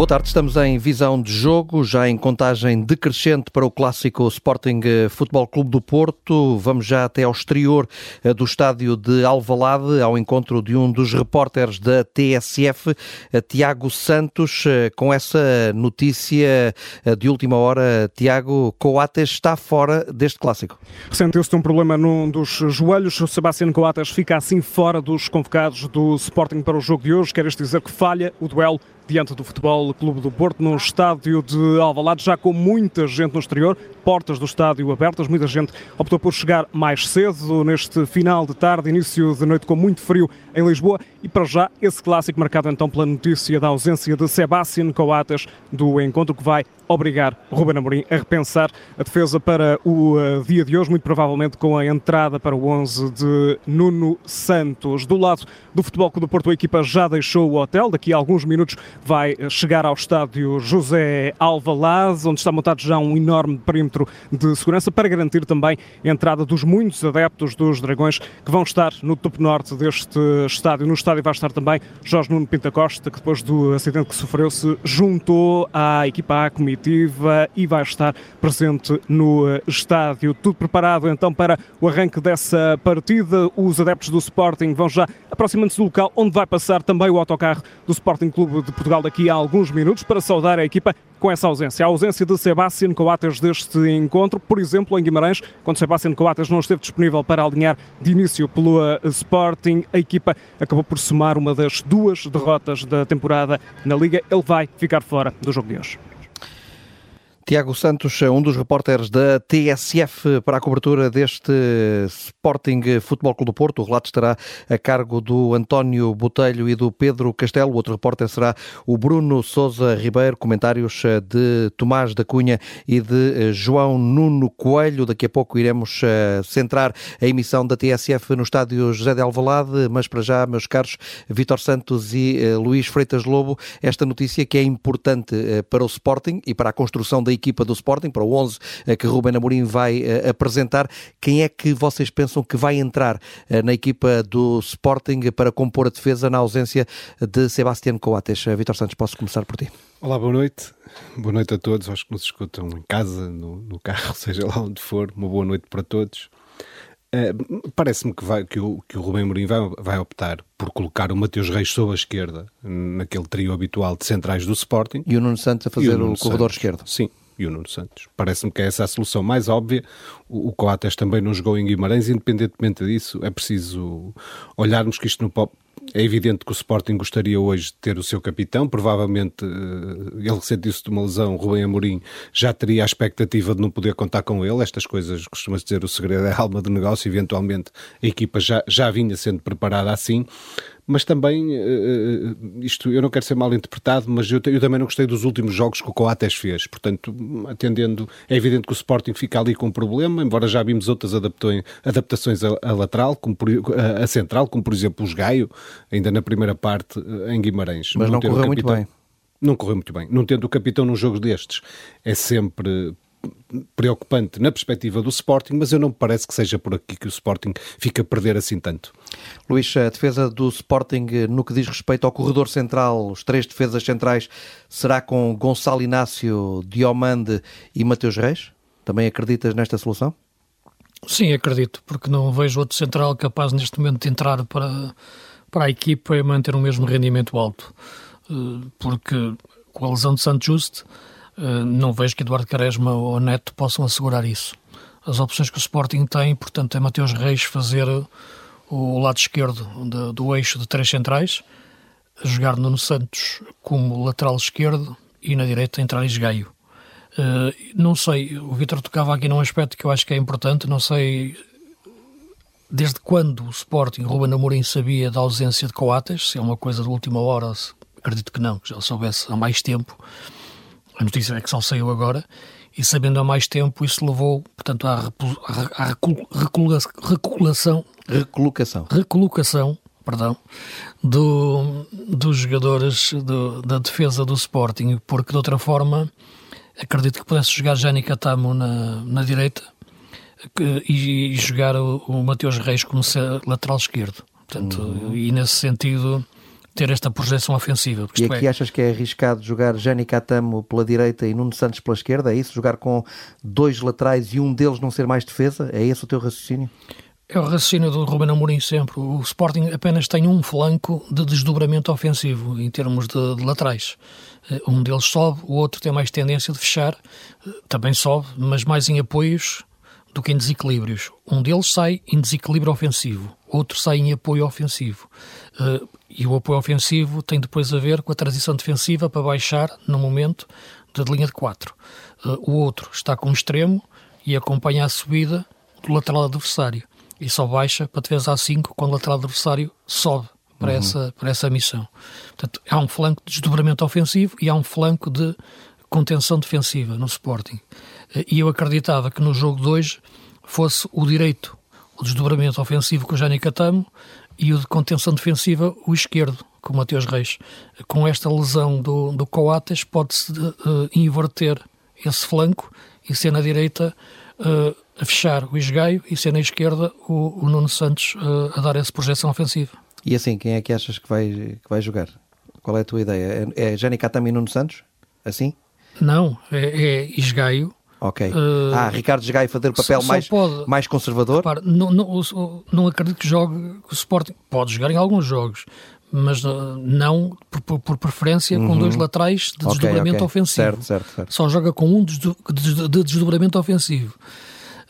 Boa tarde, estamos em visão de jogo, já em contagem decrescente para o clássico Sporting Futebol Clube do Porto. Vamos já até ao exterior eh, do estádio de Alvalade, ao encontro de um dos repórteres da TSF, eh, Tiago Santos, eh, com essa notícia de última hora. Tiago, Coates está fora deste clássico. Sentiu-se um problema num dos joelhos. O Sebastião Coates fica assim fora dos convocados do Sporting para o jogo de hoje. Quer dizer que falha o duelo diante do Futebol Clube do Porto, no estádio de Alvalade, já com muita gente no exterior, portas do estádio abertas, muita gente optou por chegar mais cedo, neste final de tarde, início de noite com muito frio em Lisboa, e para já esse clássico marcado então pela notícia da ausência de Sebastián Coates do encontro que vai obrigar Ruben Amorim a repensar a defesa para o uh, dia de hoje, muito provavelmente com a entrada para o 11 de Nuno Santos. Do lado do Futebol Clube do Porto, a equipa já deixou o hotel, daqui a alguns minutos vai chegar ao estádio José Alvalade, onde está montado já um enorme perímetro de segurança para garantir também a entrada dos muitos adeptos dos Dragões que vão estar no topo norte deste estádio. No estádio vai estar também Jorge Nuno Pinta Costa, que depois do acidente que sofreu se juntou à equipa A comitiva e vai estar presente no estádio. Tudo preparado então para o arranque dessa partida. Os adeptos do Sporting vão já aproximando-se do local onde vai passar também o autocarro do Sporting Clube de Portugal daqui a alguns minutos para saudar a equipa com essa ausência. A ausência de Sebastián Coates deste encontro, por exemplo, em Guimarães, quando Sebastián Coates não esteve disponível para alinhar de início pelo Sporting, a equipa acabou por somar uma das duas derrotas da temporada na Liga. Ele vai ficar fora do jogo de hoje. Tiago Santos, um dos repórteres da TSF para a cobertura deste Sporting Futebol Clube do Porto. O relato estará a cargo do António Botelho e do Pedro Castelo. O outro repórter será o Bruno Souza Ribeiro. Comentários de Tomás da Cunha e de João Nuno Coelho. Daqui a pouco iremos eh, centrar a emissão da TSF no estádio José de Alvalade. Mas para já, meus caros, Vítor Santos e eh, Luís Freitas Lobo, esta notícia que é importante eh, para o Sporting e para a construção da equipa do Sporting, para o 11 eh, que Ruben Amorim vai eh, apresentar. Quem é que vocês pensam que vai entrar eh, na equipa do Sporting para compor a defesa na ausência de Sebastián Coates? Vitor Santos, posso começar por ti. Olá, boa noite. Boa noite a todos, aos que nos escutam em casa, no, no carro, seja lá onde for. Uma boa noite para todos. Uh, Parece-me que, vai, que, o, que o Rubem Mourinho vai, vai, optar por colocar o Mateus Reis sob a esquerda, naquele trio habitual de centrais do Sporting. E o Nuno Santos a fazer o, o corredor Santos, esquerdo. Sim, e o Nuno Santos. Parece-me que é essa a solução mais óbvia. O, Coates também não jogou em Guimarães, independentemente disso, é preciso olharmos que isto não. É evidente que o Sporting gostaria hoje de ter o seu capitão, provavelmente uh, ele sentiu-se de uma lesão, Rubem Amorim já teria a expectativa de não poder contar com ele, estas coisas, costuma-se dizer, o segredo é a alma do negócio, eventualmente a equipa já, já vinha sendo preparada assim, mas também, uh, isto eu não quero ser mal interpretado, mas eu, eu, também não gostei dos últimos jogos que o Coates fez. Portanto, atendendo, é evidente que o Sporting fica ali com um problema, embora já vimos outras adaptações a lateral, como por, a, a, central, como por exemplo os Gaio, ainda na primeira parte em Guimarães. Mas não, não correu muito bem. Não correu muito bem. Não tendo o capitão nos jogos destes, é sempre preocupante na perspectiva do Sporting, mas eu não me parece que seja por aqui que o Sporting fica a perder assim tanto. Luís, a defesa do Sporting no que diz respeito ao corredor central, os três defesas centrais, será com Gonçalo Inácio, Diomande e Mateus Reis? Também acreditas nesta solução? Sim, acredito, porque não vejo outro central capaz neste momento de entrar para, para a equipa e manter o mesmo rendimento alto. Eh, porque com a lesão de Santos Juste, eh, não vejo que Eduardo Quaresma ou Neto possam assegurar isso. As opções que o Sporting tem, portanto, é Mateus Reis fazer o lado esquerdo do, do eixo de três centrais, jogar Nuno Santos como lateral esquerdo e na direita entrar Esgaio. Uh, não sei, o Vitor tocava aqui num aspecto que eu acho que é importante, não sei desde quando o Sporting, Ruben Amorim, sabia da ausência de Coates, se é uma coisa de última hora, acredito que não, que já soubesse há mais tempo. A notícia é que só saiu agora, e sabendo há mais tempo, isso levou, portanto, à, à, à recolocação, recolocação, recolocação perdão, do, dos jogadores do, da defesa do Sporting, porque de outra forma acredito que pudesse jogar Jani Catamo na, na direita e, e, jogar o, o Mateus Reis como lateral esquerdo. Portanto, uhum. e nesse sentido ter esta projeção ofensiva. E aqui é... achas que é arriscado jogar Jani Catamo pela direita e Nuno Santos pela esquerda? É isso? Jogar com dois laterais e um deles não ser mais defesa? É esse o teu raciocínio? É o raciocínio do Ruben Amorim sempre. O Sporting apenas tem um flanco de desdobramento ofensivo em termos de, de, laterais. Eh, um deles sobe, o outro tem mais tendência de fechar, eh, também sobe, mas mais em apoios do que em desequilíbrios. Um deles sai em desequilíbrio ofensivo, outro sai em apoio ofensivo. Eh, e o apoio ofensivo tem depois a ver com a transição defensiva para baixar no momento de linha de 4. O outro está com o extremo e acompanha a subida do lateral adversário e só baixa para defesa A5 quando o lateral adversário sobe para, uhum. essa, para essa missão. Portanto, há um flanco de desdobramento ofensivo e há um flanco de contenção defensiva no Sporting. E eu acreditava que no jogo de hoje fosse o direito, o desdobramento ofensivo com o Jani Catamo e o de contenção defensiva, o esquerdo, com o Mateus Reis. Com esta lesão do, do Coates, pode-se uh, inverter esse flanco e ser na direita uh, a fechar o Isgaio e ser na esquerda o, o Nuno Santos uh, a dar essa projeção ofensiva. E assim, quem é que achas que vai, que vai jogar? Qual é a tua ideia? É, é Jani Catami e Nuno Santos? Assim? Não, é, é Isgaio. Ok. Uh, ah, Ricardo Isgaio fazer o papel só, mais, pode, mais conservador? Não, não, não acredito que jogue o Sporting. Pode jogar em alguns jogos, mas não por, por preferência uhum. com dois laterais de desdobramento okay. ofensivo. Certo, certo, certo. Só joga com um de, de desdobramento ofensivo.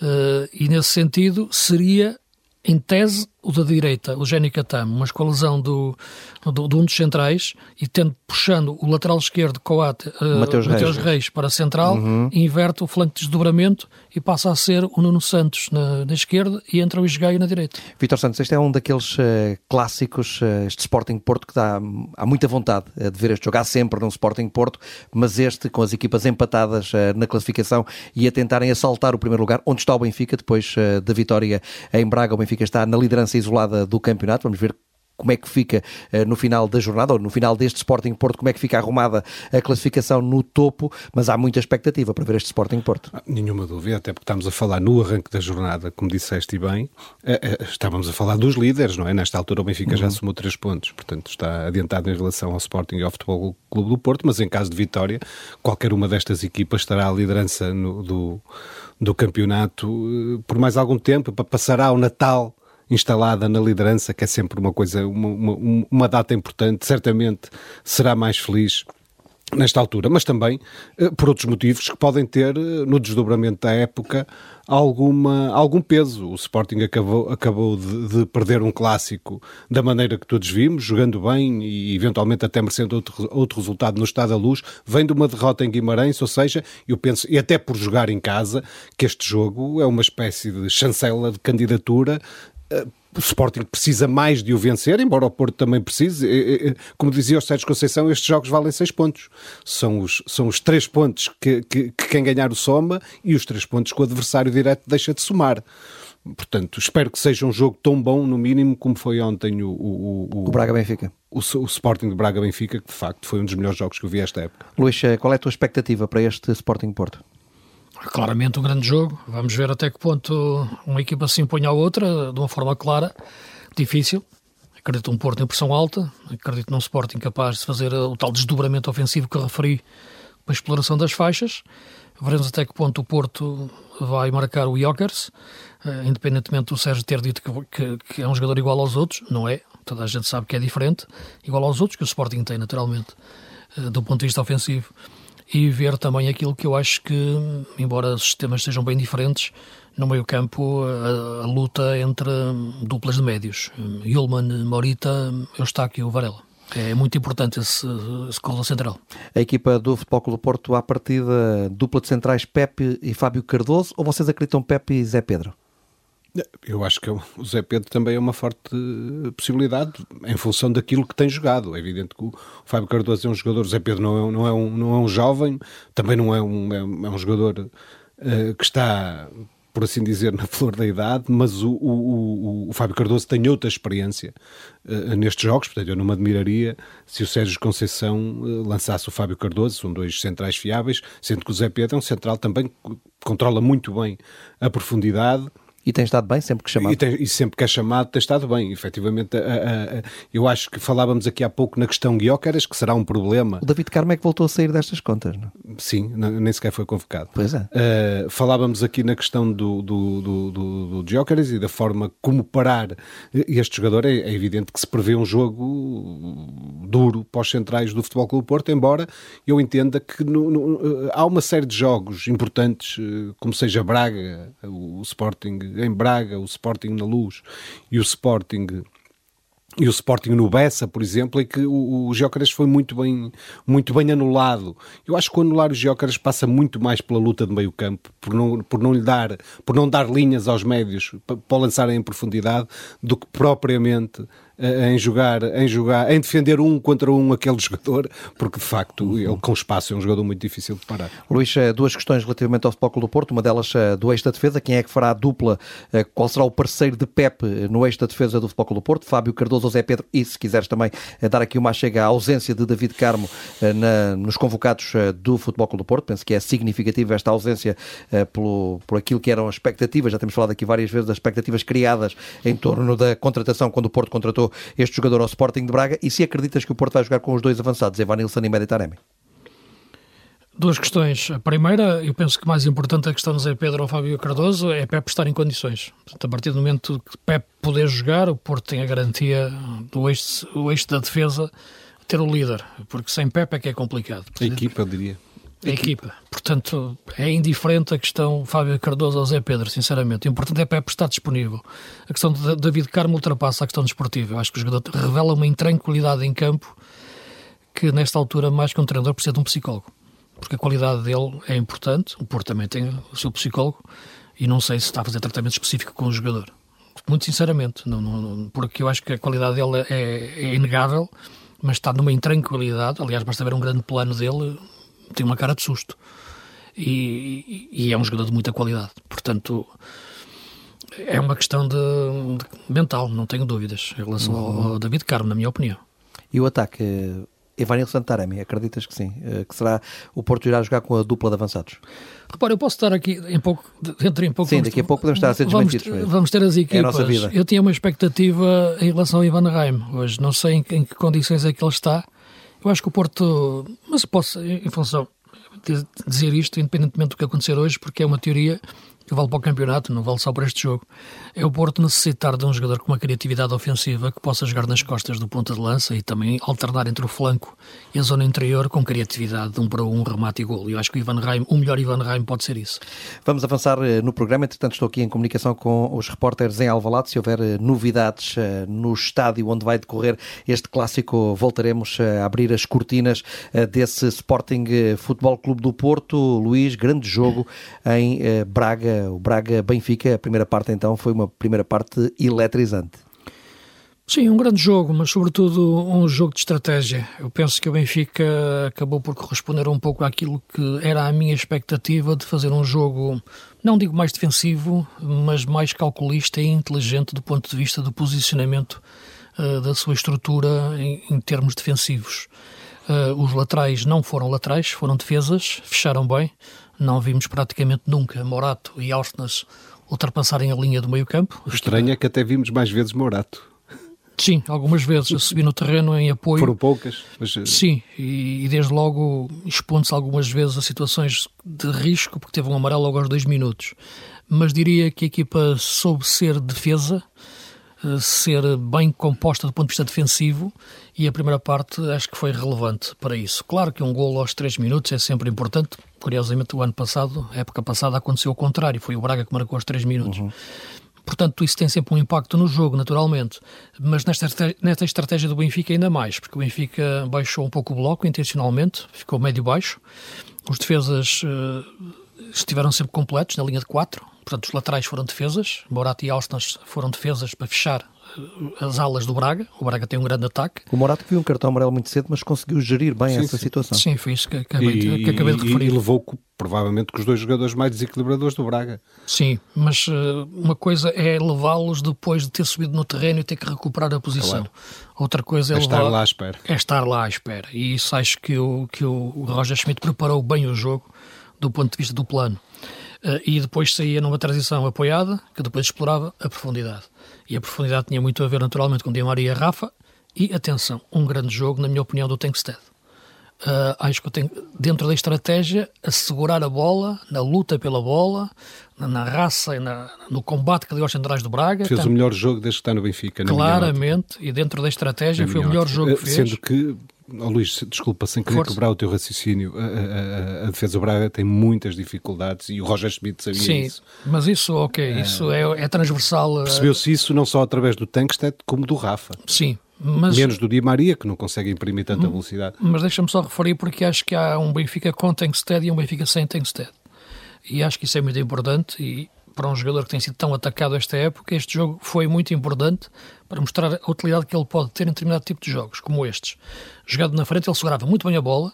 Uh, e nesse sentido seria, em tese, o da direita, o Jenny Catamo, mas com a lesão do, do, de um dos centrais e tendo puxando o lateral esquerdo Coate, uh, Mateus, Reis. Reis. para a central, uhum. inverte o flanco de desdobramento e passa a ser o Nuno Santos na, na esquerda e entra o Isgaio na direita. Vitor Santos, este é um daqueles uh, clássicos, uh, este Sporting Porto, que dá há muita vontade de ver este jogar sempre num Sporting Porto, mas este com as equipas empatadas na classificação e a tentarem assaltar o primeiro lugar, onde está o Benfica, depois da vitória em Braga, o Benfica está na liderança liderança isolada do campeonato. Vamos ver como é que fica uh, no final da jornada, ou no final deste Sporting Porto, como é que fica arrumada a classificação no topo, mas há muita expectativa para ver este Sporting Porto. Ah, nenhuma dúvida, até porque estamos a falar no arranque da jornada, como disseste bem, uh, uh, estávamos a falar dos líderes, não é? Nesta altura o Benfica uhum. já somou três pontos, portanto está adiantado em relação ao Sporting e ao Futebol Clube do Porto, mas em caso de vitória, qualquer uma destas equipas estará à liderança no, do, do campeonato por mais algum tempo, passará o Natal instalada na liderança, que é sempre uma coisa, uma, uma, uma data importante, certamente será mais feliz nesta altura, mas também eh, por outros motivos que podem ter, eh, no desdobramento da época, alguma, algum peso. O Sporting acabou, acabou de, de, perder um clássico da maneira que todos vimos, jogando bem e eventualmente até merecendo outro, outro resultado no Estado da Luz, vem de uma derrota em Guimarães, ou seja, eu penso, e até por jogar em casa, que este jogo é uma espécie de chancela de candidatura o Sporting precisa mais de o vencer, embora o Porto também precise. Como dizia o Sérgio Conceição, estes jogos valem seis pontos. São os, são os três pontos que, que, que quem ganhar o soma e os três pontos que o adversário direto deixa de somar. Portanto, espero que seja um jogo tão bom, no mínimo, como foi ontem o, o, o, o Braga-Benfica. O, o, Sporting de Braga-Benfica, que de facto foi um dos melhores jogos que eu vi esta época. Luís, eh, qual é a tua expectativa para este Sporting Porto? Claramente um grande jogo. Vamos ver até que ponto uma equipa se impõe à outra de uma forma clara, difícil. Acredito um Porto em pressão alta, acredito num Sporting capaz de fazer o tal desdobramento ofensivo que referi para a exploração das faixas. Veremos até que ponto o Porto vai marcar o Jokers, eh, independentemente do Sérgio ter dito que, que, que, é um jogador igual aos outros, não é, toda a gente sabe que é diferente, igual aos outros que o Sporting tem naturalmente, eh, do ponto de vista ofensivo e ver também aquilo que eu acho que, embora os sistemas sejam bem diferentes, no meio campo a, a luta entre duplas de médios, Yulman, Morita, Eustáquio e Varela. É muito importante esse, esse central. A equipa do Futebol Clube do Porto, à partida, dupla de centrais Pepe e Fábio Cardoso, ou vocês acreditam Pepe e Zé Pedro? Eu acho que o Zé Pedro também é uma forte possibilidade em função daquilo que tem jogado. É evidente que o Fábio Cardoso é um jogador, o Zé Pedro não é, não é, um, não é um jovem, também não é um, é, um é jogador uh, que está, por assim dizer, na flor da idade, mas o, o, o, o Fábio Cardoso tem outra experiência uh, nestes jogos, portanto eu não me admiraria se o Sérgio Conceição uh, lançasse o Fábio Cardoso, são dois centrais fiáveis, sendo que o Zé Pedro é um central também que controla muito bem a profundidade E tem estado bem sempre que chamado? E, tem, e, sempre que é chamado tem estado bem, efetivamente. A, a, a, eu acho que falávamos aqui há pouco na questão Guiócaras, que será um problema. O David Carmo é que voltou a sair destas contas, não? Sim, nem sequer foi convocado. Pois é. Uh, falávamos aqui na questão do, do, do, do, do e da forma como parar este jogador. É, é, evidente que se prevê um jogo duro para os centrais do Futebol Clube Porto, embora eu entenda que no, no, há uma série de jogos importantes, eh, como seja Braga, o Sporting em Braga, o Sporting na Luz e o Sporting e o Sporting no Bessa, por exemplo, é que o, o Geócaras foi muito bem, muito bem anulado. Eu acho que o anular o Geócaras passa muito mais pela luta de meio campo, por não, por não lhe dar, por não dar linhas aos médios para, para lançarem em profundidade, do que propriamente em jogar, em jogar, em defender um contra um aquele jogador, porque de facto ele com espaço é um jogador muito difícil de parar. Luís, eh, duas questões relativamente ao Futebol Clube do Porto, uma delas eh, do eixo da defesa, quem é que fará a dupla, eh, qual será o parceiro de Pep no eixo da defesa do Futebol Clube do Porto, Fábio Cardoso ou Zé Pedro, e se quiseres também dar aqui uma chega à ausência de David Carmo na, nos convocados do Futebol Clube do Porto, penso que é significativa esta ausência pelo, por aquilo que eram as expectativas, já temos falado aqui várias vezes das expectativas criadas em torno da contratação quando o Porto contratou este jogador ao Sporting de Braga e se acreditas que o Porto vai jogar com os dois avançados, Evanilson e Média Taremi? Duas questões. A primeira, eu penso que mais importante a questão do Zé Pedro ou Fábio Cardoso é Pep estar em condições. Portanto, a partir do momento que Pep poder jogar, o Porto tem a garantia do eixo, o eixo da defesa ter o líder, porque sem Pep é que é complicado. A equipa, eu diria a equipa. Portanto, é indiferente a questão Fábio Cardoso ou Zé Pedro, sinceramente. O importante é para estar disponível. A questão de David Carmo ultrapassa a questão desportiva. Eu acho que o jogador revela uma intranquilidade em campo que, nesta altura, mais que um treinador, precisa de um psicólogo. Porque a qualidade dele é importante. O Porto também tem o seu psicólogo e não sei se está a fazer tratamento específico com o jogador. Muito sinceramente, não, não, porque eu acho que a qualidade dele é, é inegável, mas está numa intranquilidade. Aliás, basta ver um grande plano dele tem uma cara de susto. E, e, é um jogador de muita qualidade. Portanto, é uma questão de, de mental, não tenho dúvidas, em relação uhum. ao, David Carmo, na minha opinião. E o ataque, Evanil Santaremi, acreditas que sim? Eh, que será o Porto irá jogar com a dupla de avançados? Repara, eu posso estar aqui em pouco, dentro em pouco. Sim, daqui a pouco podemos estar a ser desmentidos. Vamos, vamos ter as equipas. É nossa vida. Eu tinha uma expectativa em relação ao Ivan Reim. Hoje não sei em, em que condições é que ele está eu acho que o Porto, mas posso, em função de dizer isto, independentemente do que acontecer hoje, porque é uma teoria que vale para o campeonato, não vale só para este jogo, é o Porto necessitar de um jogador com uma criatividade ofensiva que possa jogar nas costas do ponta de lança e também alternar entre o flanco e a zona interior com criatividade de um para um, remate e gol. Eu acho que o Ivan Reim, o melhor Ivan Reim pode ser isso. Vamos avançar eh, no programa, entretanto estou aqui em comunicação com os repórteres em Alvalade, se houver eh, novidades eh, no estádio onde vai decorrer este clássico, voltaremos a abrir as cortinas desse Sporting Futebol Clube do Porto. Luís, grande jogo em Braga, o Braga-Benfica. A primeira parte então foi uma primeira parte eletrizante. Sim, um grande jogo, mas sobretudo um jogo de estratégia. Eu penso que o Benfica acabou por corresponder um pouco àquilo que era a minha expectativa de fazer um jogo, não digo mais defensivo, mas mais calculista e inteligente do ponto de vista do posicionamento uh, da sua estrutura em, em termos defensivos. Uh, os laterais não foram laterais, foram defesas, fecharam bem, não vimos praticamente nunca Morato e Ausnes ultrapassarem a linha do meio campo. O estranho é que até vimos mais vezes Morato. Sim, algumas vezes a subir no terreno em apoio. Foram poucas. Mas... Eh, Sim, e, e desde logo expondo-se algumas vezes a situações de risco, porque teve um amarelo logo aos dois minutos. Mas diria que a equipa soube ser defesa, ser bem composta do ponto de vista defensivo e a primeira parte acho que foi relevante para isso. Claro que um golo aos três minutos é sempre importante. Curiosamente, o ano passado, a época passada, aconteceu o contrário. Foi o Braga que marcou aos três minutos. Uhum. Portanto, isso tem sempre um impacto no jogo, naturalmente. Mas nesta, nesta estratégia do Benfica ainda mais, porque o Benfica baixou um pouco o bloco intencionalmente, ficou médio-baixo. Os defesas uh, estiveram sempre completos na linha de quatro, portanto os laterais foram defesas, Morato e Austin foram defesas para fechar eh, as alas do Braga. O Braga tem um grande ataque. O Morato viu um cartão amarelo muito cedo, mas conseguiu gerir bem sim, essa sim. situação. Sim, foi isso que acabei, e, que acabei de referir. E levou provavelmente com os dois jogadores mais desequilibradores do Braga. Sim, mas uh, uma coisa é levá-los depois de ter subido no terreno e ter que recuperar a posição. Claro. Outra coisa é, é estar lá à espera. É estar lá à espera. E isso acho que o, que o Roger Schmidt preparou bem o jogo do ponto de vista do plano. e depois saía numa transição apoiada, que depois explorava a profundidade. E a profundidade tinha muito a ver, naturalmente, com Di Maria e Rafa, e, atenção, um grande jogo, na minha opinião, do Tenkstead. Uh, acho que eu tenho, dentro da estratégia, assegurar a bola, na luta pela bola, na, na raça e na, no combate que deu aos centrais do Braga. Fez o melhor jogo desde que está no Benfica. Claramente, e dentro da estratégia foi o melhor jogo que fez. Sendo que Oh, Luís, desculpa, sem querer Força. quebrar o teu raciocínio, a, a, a, defesa do Braga tem muitas dificuldades e o Roger Schmidt sabia Sim, isso. mas isso, ok, é. isso é, é transversal. Percebeu-se isso não só através do Tankstead, como do Rafa. Sim, mas, Menos do Di Maria, que não consegue imprimir tanta hum, velocidade. Mas deixa-me só referir, porque acho que há um Benfica com Tankstead e um Benfica sem Tankstead. E acho que isso é muito importante e para um jogador que tem sido tão atacado esta época, este jogo foi muito importante para mostrar a utilidade que ele pode ter em determinado tipo de jogos, como estes. Jogado na frente, ele segurava muito bem a bola,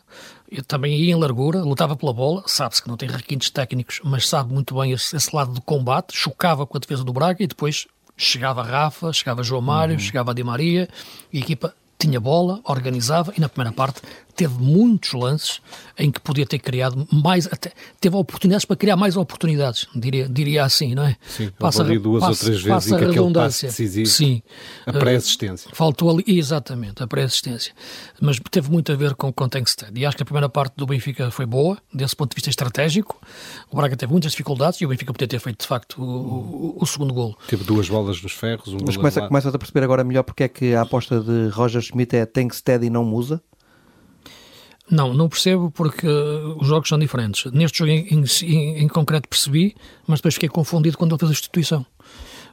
também ia em largura, lutava pela bola, sabe-se que não tem requintes técnicos, mas sabe muito bem esse, esse lado de combate, chocava com a defesa do Braga e depois chegava Rafa, chegava João Mário, uhum. chegava Di Maria, e a equipa tinha bola, organizava e na primeira parte teve muitos lances em que podia ter criado mais, até, teve oportunidades para criar mais oportunidades, diria, diria assim, não é? Sim, passa ali duas passa, ou três vezes em que aquele passe decisivo, Sim. a pré-assistência. Uh, faltou ali, exatamente, a pré-assistência. Mas teve muito a ver com o contexto e acho que a primeira parte do Benfica foi boa, desse ponto de vista estratégico. O Braga teve muitas dificuldades e o Benfica podia ter feito, de facto, o, o, o segundo golo. Teve duas bolas nos ferros, um Mas começa, começa a perceber agora melhor porque é que a aposta de Roger Schmidt é Tankstead e não Musa? Não, não percebo porque os jogos são diferentes. Neste jogo em, em, em concreto percebi, mas depois fiquei confundido quando ele fez a substituição.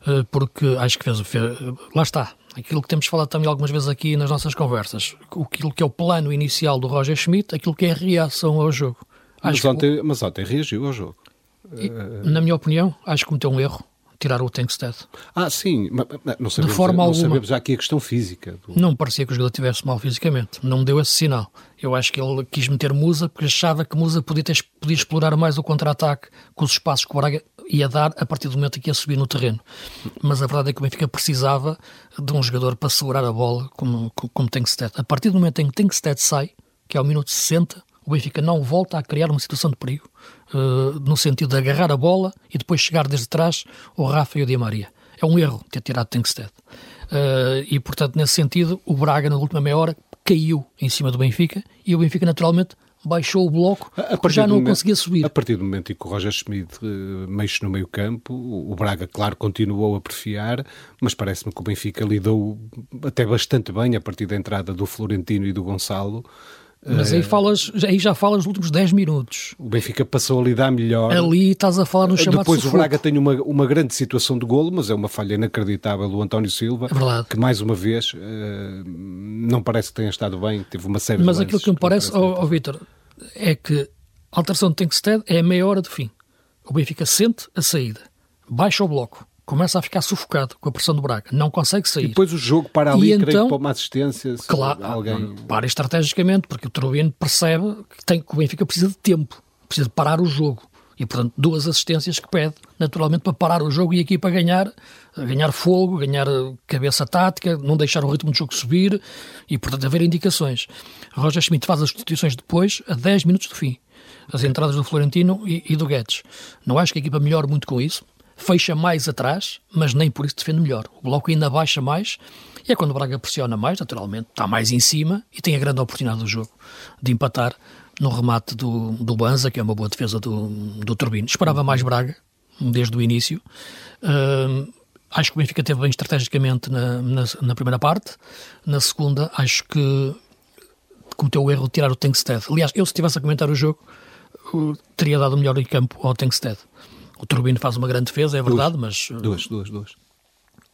Eh, porque acho que fez, fez. Lá está. Aquilo que temos falado também algumas vezes aqui nas nossas conversas. Aquilo que é o plano inicial do Roger Schmidt, aquilo que é a reação ao jogo. Mas ontem, que... mas ontem reagiu ao jogo. E, na minha opinião, acho que cometeu um erro tirar o Tankstead. Ah, sim, mas não sabemos, de forma não alguma. sabemos já aqui a questão física. Do... Não parecia que o jogador estivesse mal fisicamente, não me deu esse sinal. Eu acho que ele quis meter Musa porque achava que Musa podia, ter, podia explorar mais o contra-ataque com os espaços que o Braga ia dar a partir do momento em que ia subir no terreno. Mas a verdade é que o Benfica precisava de um jogador para segurar a bola como, como Tankstead. A partir do momento em que Tankstead sai, que é o minuto 60, o Benfica não volta a criar uma situação de perigo, uh, no sentido de agarrar a bola e depois chegar desde trás o Rafa e o Di Maria. É um erro ter tirado Tankstead. Uh, e, portanto, nesse sentido, o Braga, na última meia hora, caiu em cima do Benfica e o Benfica, naturalmente, baixou o bloco porque já não momento, conseguia subir. A partir do momento em que o Roger Schmidt uh, mexe no meio campo, o Braga, claro, continuou a perfiar, mas parece-me que o Benfica lidou até bastante bem a partir da entrada do Florentino e do Gonçalo, mas aí, eh, falas, aí já falas nos últimos 10 minutos. O Benfica passou a lidar melhor. Ali estás a falar no chamado Depois sufoco. o Braga tem uma, uma grande situação de golo, mas é uma falha inacreditável do António Silva. É verdade. Que mais uma vez uh, não parece que tenha estado bem, teve uma série mas de Mas aquilo que me parece, ó oh, oh, Vítor, é que a alteração de Tankstead é a meia hora de fim. O Benfica sente a saída, baixa o bloco começa a ficar sufocado com a pressão do Braga, não consegue sair. E depois o jogo para ali, e creio então, para uma assistência. Claro, alguém... para estrategicamente, porque o Turbino percebe que, tem, que o Benfica precisa de tempo, precisa de parar o jogo. E, portanto, duas assistências que pede, naturalmente, para parar o jogo e aqui para ganhar, ganhar fogo, ganhar cabeça tática, não deixar o ritmo do jogo subir e, portanto, haver indicações. Roger Schmidt faz as substituições depois, a 10 minutos do fim. As entradas do Florentino e, e do Guedes. Não acho que a equipa melhore muito com isso, fecha mais atrás, mas nem por isso defende melhor. O bloco ainda baixa mais e é quando o Braga pressiona mais, naturalmente, está mais em cima e tem a grande oportunidade do jogo de empatar no remate do, do Banza, que é uma boa defesa do, do Turbino. Esperava mais Braga, desde o início. Uh, acho que o Benfica teve bem estrategicamente na, na, na, primeira parte. Na segunda, acho que cometeu o erro de tirar o Tankstead. Aliás, eu se estivesse a comentar o jogo, teria dado melhor em campo ao Tankstead. O Turbino faz uma grande defesa, é verdade, duas, mas. Duas, duas, duas.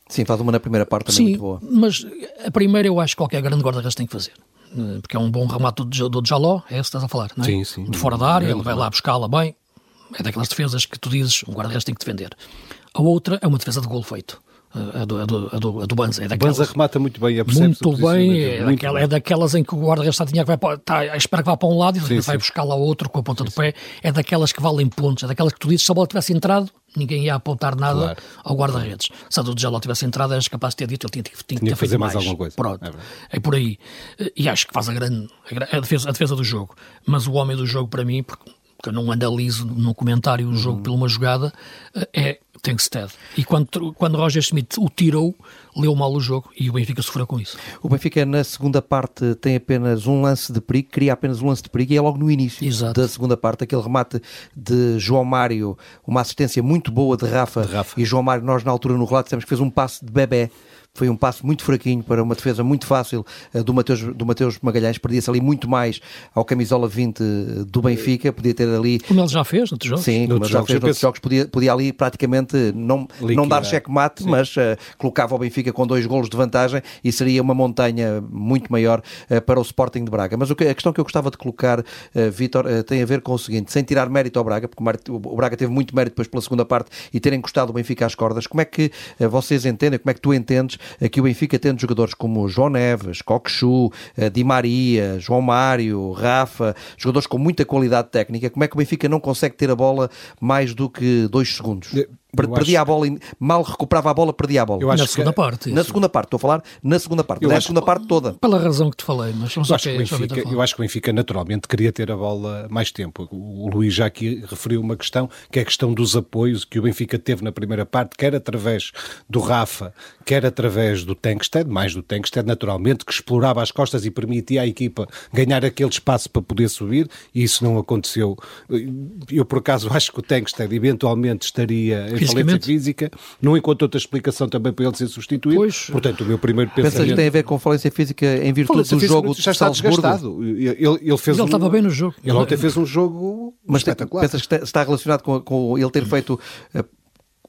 Sim, faz uma na primeira parte também Sim, muito boa. Mas a primeira eu acho que qualquer grande guarda-redes tem que fazer. Eh, porque é um bom remate do, do Jaló, é esse que estás a falar, não é? Sim, sim. De fora da área, ele vai lá buscá-la bem. É daquelas defesas que tu dizes, um guarda-redes tem que defender. A outra é uma defesa de gol feito. A do, a do, a do, a do Banza. É daquelas, Banza remata muito bem, Muito bem, é, muito daquela, bem. é daquelas em que o guarda-redes está, tinha que vai, está, espera que vá para um lado e sim, vai sim. buscar lá outro com a ponta sim, do pé. É daquelas que valem pontos, é daquelas que tu dizes se a bola tivesse entrado, ninguém ia apontar nada claro. ao guarda-redes. Se a do Jaló tivesse entrado, eras capaz de ter dito, ele tinha, tinha, tinha que fazer mais, mais alguma coisa. Pronto. É, é, por aí. E acho que faz a grande a defesa, a defesa do jogo. Mas o homem do jogo, para mim, porque porque eu não analiso no comentário o jogo uhum. por uma jogada, é Tengsted. E quando, quando Roger Schmidt o tirou, leu mal o jogo e o Benfica sofreu com isso. O Benfica, na segunda parte, tem apenas um lance de perigo, cria apenas um lance de perigo e é logo no início Exato. da segunda parte. Aquele remate de João Mário, uma assistência muito boa de Rafa, de Rafa. e João Mário, nós na altura no relato dissemos que fez um passe de bebê foi um passo muito fraquinho para uma defesa muito fácil uh, do, Mateus, do Mateus Magalhães. Perdia-se ali muito mais ao camisola 20 do Benfica. Podia ter ali. Como ele já fez noutros jogos. Sim, como ele já fez noutros jogos. Podia, podia ali praticamente não, não dar cheque-mate, mas uh, colocava o Benfica com dois golos de vantagem e seria uma montanha muito maior uh, para o Sporting de Braga. Mas o que, a questão que eu gostava de colocar, Vítor, tem a ver com o seguinte: sem tirar mérito ao Braga, porque o, Braga teve muito mérito depois pela segunda parte e terem encostado o Benfica às cordas, como é que vocês entendem, como é que tu entendes que o Benfica tendo jogadores como João Neves, Coquechu, eh, Di Maria, João Mário, Rafa, jogadores com muita qualidade técnica, como é que o Benfica não consegue ter a bola mais do que dois segundos? Perdia acho... a bola, mal recuperava a bola, perdia a bola. na segunda que... parte. Na segunda parte, estou a falar na segunda parte, eu na segunda que... parte toda. Pela razão que te falei, mas eu acho, que Benfica, eu acho que o Benfica naturalmente queria ter a bola mais tempo. O Luís já aqui referiu uma questão, que é a questão dos apoios que o Benfica teve na primeira parte, quer através do Rafa, quer através do Tankstead, mais do Tankstead naturalmente, que explorava as costas e permitia à equipa ganhar aquele espaço para poder subir, e isso não aconteceu. Eu por acaso acho que o Tankstead eventualmente estaria falência física, não encontro outra explicação também para ele ser substituído. Pois, Portanto, o meu primeiro pensamento... Pensas que tem a ver com falência física em virtude falência do jogo já está desgastado. Ele, ele, fez ele um, estava bem no jogo. Ele ontem fez um jogo Mas espetacular. Pensas que está relacionado com, com ele ter feito eh,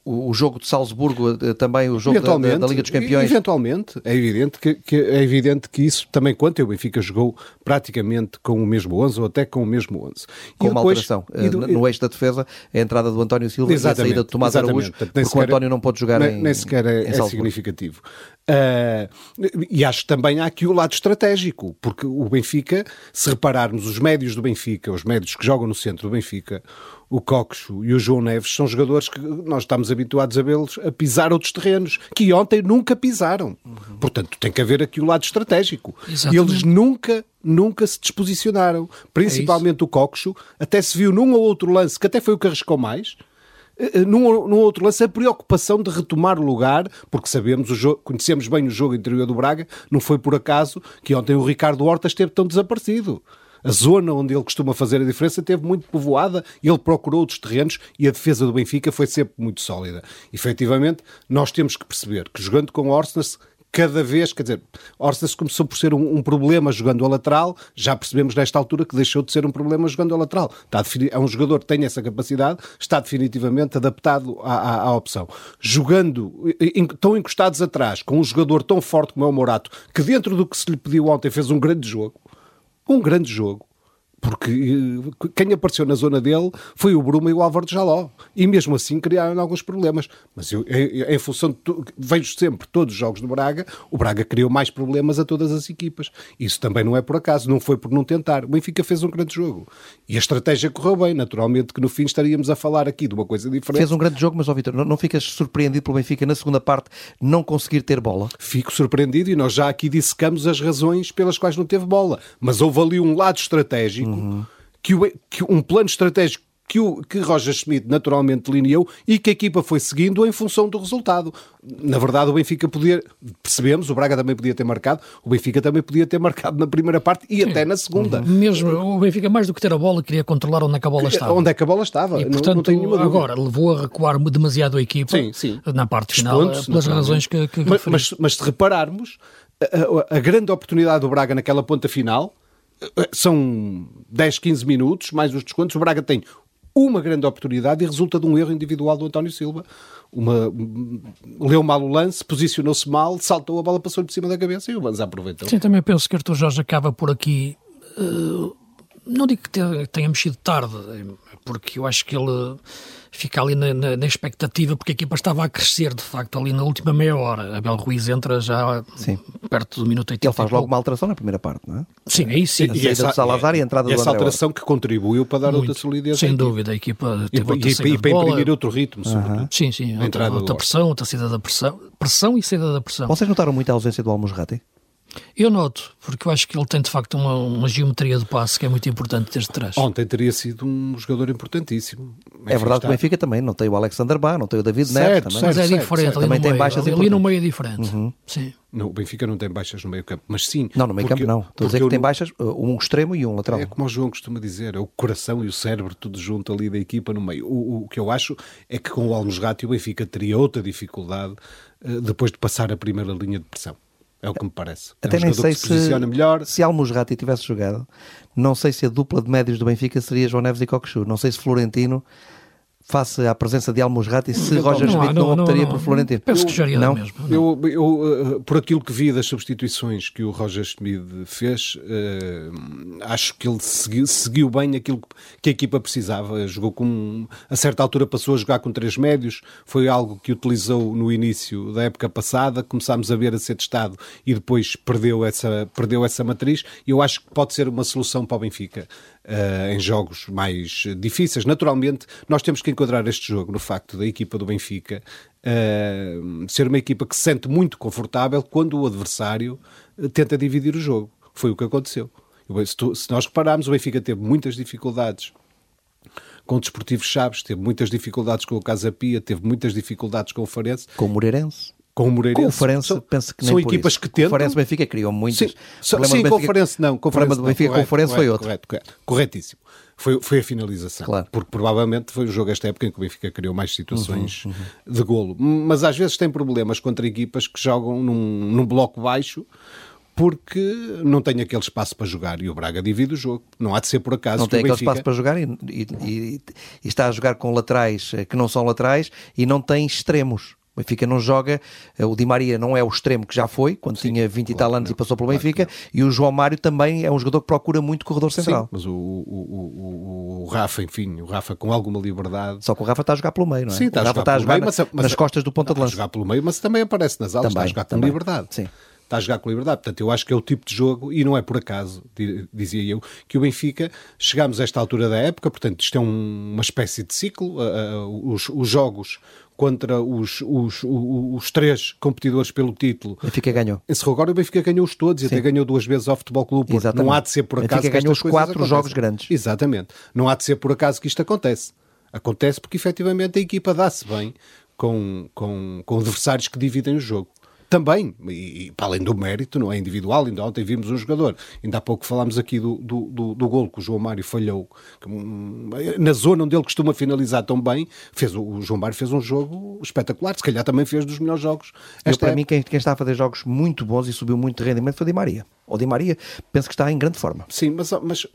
o, jogo de Salzburgo, eh, também o jogo da, da, Liga dos Campeões? Eventualmente, é evidente que, que, é evidente que isso também conta. O Benfica jogou praticamente com o mesmo 11 ou até com o mesmo 11. Com e uma depois, alteração. Do, no eixo da defesa, a entrada do António Silva e a saída de Tomás Araújo, porque o António não pode jogar nem, em Nem sequer é, é significativo. Uh, e acho que também há aqui o lado estratégico, porque o Benfica, se repararmos, os médios do Benfica, os médios que jogam no centro do Benfica, o Coxo e o João Neves são jogadores que nós estamos habituados a vê-los a pisar outros terrenos, que ontem nunca pisaram. Uhum. Portanto, tem que haver aqui o lado estratégico. Exatamente. Eles nunca, nunca se disposicionaram. Principalmente é o Coxo, até se viu num ou outro lance, que até foi o que arriscou mais, eh, eh, num, num, outro lance, a preocupação de retomar o lugar, porque sabemos, o jogo, conhecemos bem o jogo interior do Braga, não foi por acaso que ontem o Ricardo Horta esteve tão desaparecido a zona onde ele costuma fazer a diferença teve muito povoada, ele procurou outros terrenos e a defesa do Benfica foi sempre muito sólida. Efetivamente, nós temos que perceber que jogando com Orsnes cada vez, quer dizer, Orsnes começou por ser um, um, problema jogando a lateral, já percebemos nesta altura que deixou de ser um problema jogando a lateral. Está é um jogador que tem essa capacidade, está definitivamente adaptado à, à, à opção. Jogando, tão encostados atrás, com um jogador tão forte como é o Morato, que dentro do que se lhe pediu ontem fez um grande jogo, um grande jogo. Porque eh, quem apareceu na zona dele foi o Bruma e o Álvaro de Jaló. E mesmo assim criaram alguns problemas. Mas eu, em, em função de. Vejo sempre todos os jogos do Braga, o Braga criou mais problemas a todas as equipas. Isso também não é por acaso, não foi por não tentar. O Benfica fez um grande jogo. E a estratégia correu bem. Naturalmente que no fim estaríamos a falar aqui de uma coisa diferente. Fez um grande jogo, mas, ó Vitor, não, não ficas surpreendido pelo Benfica na segunda parte não conseguir ter bola? Fico surpreendido e nós já aqui dissecamos as razões pelas quais não teve bola. Mas houve ali um lado estratégico uhum. que, o, que um plano estratégico que, o, que Roger Schmidt naturalmente delineou e que a equipa foi seguindo em função do resultado. Na verdade, o Benfica podia, percebemos, o Braga também podia ter marcado, o Benfica também podia ter marcado na primeira parte e Sim. até na segunda. Uhum. Mesmo o Benfica, mais do que ter a bola, queria controlar onde é que a bola estava. Onde é que a bola estava. E, portanto, não, não agora levou a recuar demasiado a equipa sim, sim. na parte final, pelas razões que, que mas, mas, mas se repararmos, a, a, a grande oportunidade do Braga naquela ponta final são 10, 15 minutos, mais os descontos. O Braga tem uma grande oportunidade e resulta de um erro individual do António Silva. Uma, leu mal o lance, posicionou-se mal, saltou a bola, passou por cima da cabeça e o Banza aproveitou. Sim, também penso que Artur Jorge acaba por aqui. Uh, não digo que tenha mexido tarde, porque eu acho que ele fica ali na, na, na, expectativa, porque a equipa estava a crescer, de facto, ali na última meia hora. Abel Ruiz entra já Sim. perto do minuto 80. Ele faz logo uma alteração na primeira parte, não é? Sim, aí sim. A e essa, do Salazar e a entrada e do essa alteração que contribuiu para dar Muito, outra solidez. Sem dúvida, a equipa teve e, e, e para imprimir outro ritmo, sobretudo. Sim, sim, outra, outra pressão, outra saída da pressão, pressão e saída da pressão. Vocês notaram muito a ausência do Almusrati? Eu noto, porque eu acho que ele tem de facto uma, uma geometria de passe que é muito importante desde trás. Ontem teria sido um jogador importantíssimo. É verdade que o Benfica também não tem o Alexander Bá, não tem o David certo, Neres também. Mas é diferente, certo, ali, também no tem meio, baixas ali, ali no meio é diferente. Uhum. Sim. Não, o Benfica não tem baixas no meio campo, mas sim. Não, no meio campo não. Estou a dizer que tem baixas, uh, um extremo e um lateral. É como o João costuma dizer, é o coração e o cérebro tudo junto ali da equipa no meio. O, o que eu acho é que com o Almos Gato o Benfica teria outra dificuldade uh, depois de passar a primeira linha de pressão. É o que me parece. Até é um nem sei se, se, melhor. se Almusrati tivesse jogado, não sei se a dupla de médios do Benfica seria João Neves e Coquechou. Não sei se Florentino face à presença de Almusrati, se não, Roger Schmidt não, não, não optaria por Florentino. Penso que jogaria não. mesmo. Eu, eu, uh, por aquilo que vi das substituições que o Roger Schmidt fez, uh, acho que ele seguiu, seguiu, bem aquilo que a equipa precisava. Jogou com, a certa altura passou a jogar com três médios, foi algo que utilizou no início da época passada, começámos a ver a ser testado e depois perdeu essa, perdeu essa matriz. E eu acho que pode ser uma solução para o Benfica uh, em jogos mais difíceis. Naturalmente, nós temos que enquadrar este jogo no facto da equipa do Benfica uh, ser uma equipa que se sente muito confortável quando o adversário eh, tenta dividir o jogo. Foi o que aconteceu. Se, tu, se nós repararmos, o Benfica teve muitas dificuldades com o Desportivo Chaves, teve muitas dificuldades com o Casa Pia, teve muitas dificuldades com o Farense. Com o Moreirense com o Moreirense. Com o Farense, penso que nem São equipas isso. que tentam. O Farense Benfica criou muitas. Sim, sim, sim com o Farense não. Com o problema do Benfica com o Farense foi outro. Correto, correto. Corretíssimo. Foi, foi a finalização. Claro. Porque provavelmente foi o jogo esta época em que o Benfica criou mais situações uhum, uhum. de golo. Mas às vezes tem problemas contra equipas que jogam num, num bloco baixo porque não tem aquele espaço para jogar e o Braga divide o jogo. Não há de ser por acaso. Não tem aquele Benfica... espaço para jogar e, e, e, e, está a jogar com laterais eh, que não são laterais e não tem extremos. O Benfica não joga, eh, o Di Maria não é o extremo que já foi, quando Sim, tinha 20 claro e tal anos não, e passou pelo claro Benfica, e o João Mário também é um jogador que procura muito corredor central. Sim, mas o, o, o, o, Rafa, enfim, o Rafa com alguma liberdade. Só que o Rafa está a jogar pelo meio, não é? Sim, está o Rafa a jogar, está a jogar meio, mas, mas, nas costas do ponta de lança. Está a jogar pelo meio, mas também aparece nas alas, também, está a jogar com também. liberdade. Sim está a jogar com liberdade. Portanto, eu acho que é o tipo de jogo, e não é por acaso, dizia eu, que o Benfica, chegamos a esta altura da época, portanto, isto é um, uma espécie de ciclo, uh, uh, os, os, jogos contra os, os, os, os, três competidores pelo título. O Benfica ganhou. Encerrou agora, o Benfica ganhou-os todos, e até ganhou duas vezes ao Futebol Clube Exatamente. Não há de ser por acaso Benfica que ganhou os quatro jogos grandes. Exatamente. Não há de ser por acaso que isto acontece. Acontece porque, efetivamente, a equipa dá-se bem com, com, com adversários que dividem o jogo também, e, e, para além do mérito, não é individual, ainda ontem vimos um jogador, ainda há pouco falámos aqui do, do, do, do gol que o João Mário falhou, que, hum, na zona onde ele costuma finalizar tão bem, fez, o João Mário fez um jogo espetacular, se calhar também fez dos melhores jogos. Eu, para mim, quem, quem está a fazer jogos muito bons e subiu muito de rendimento foi o Di Maria. O Di Maria, penso que está em grande forma. Sim, mas, mas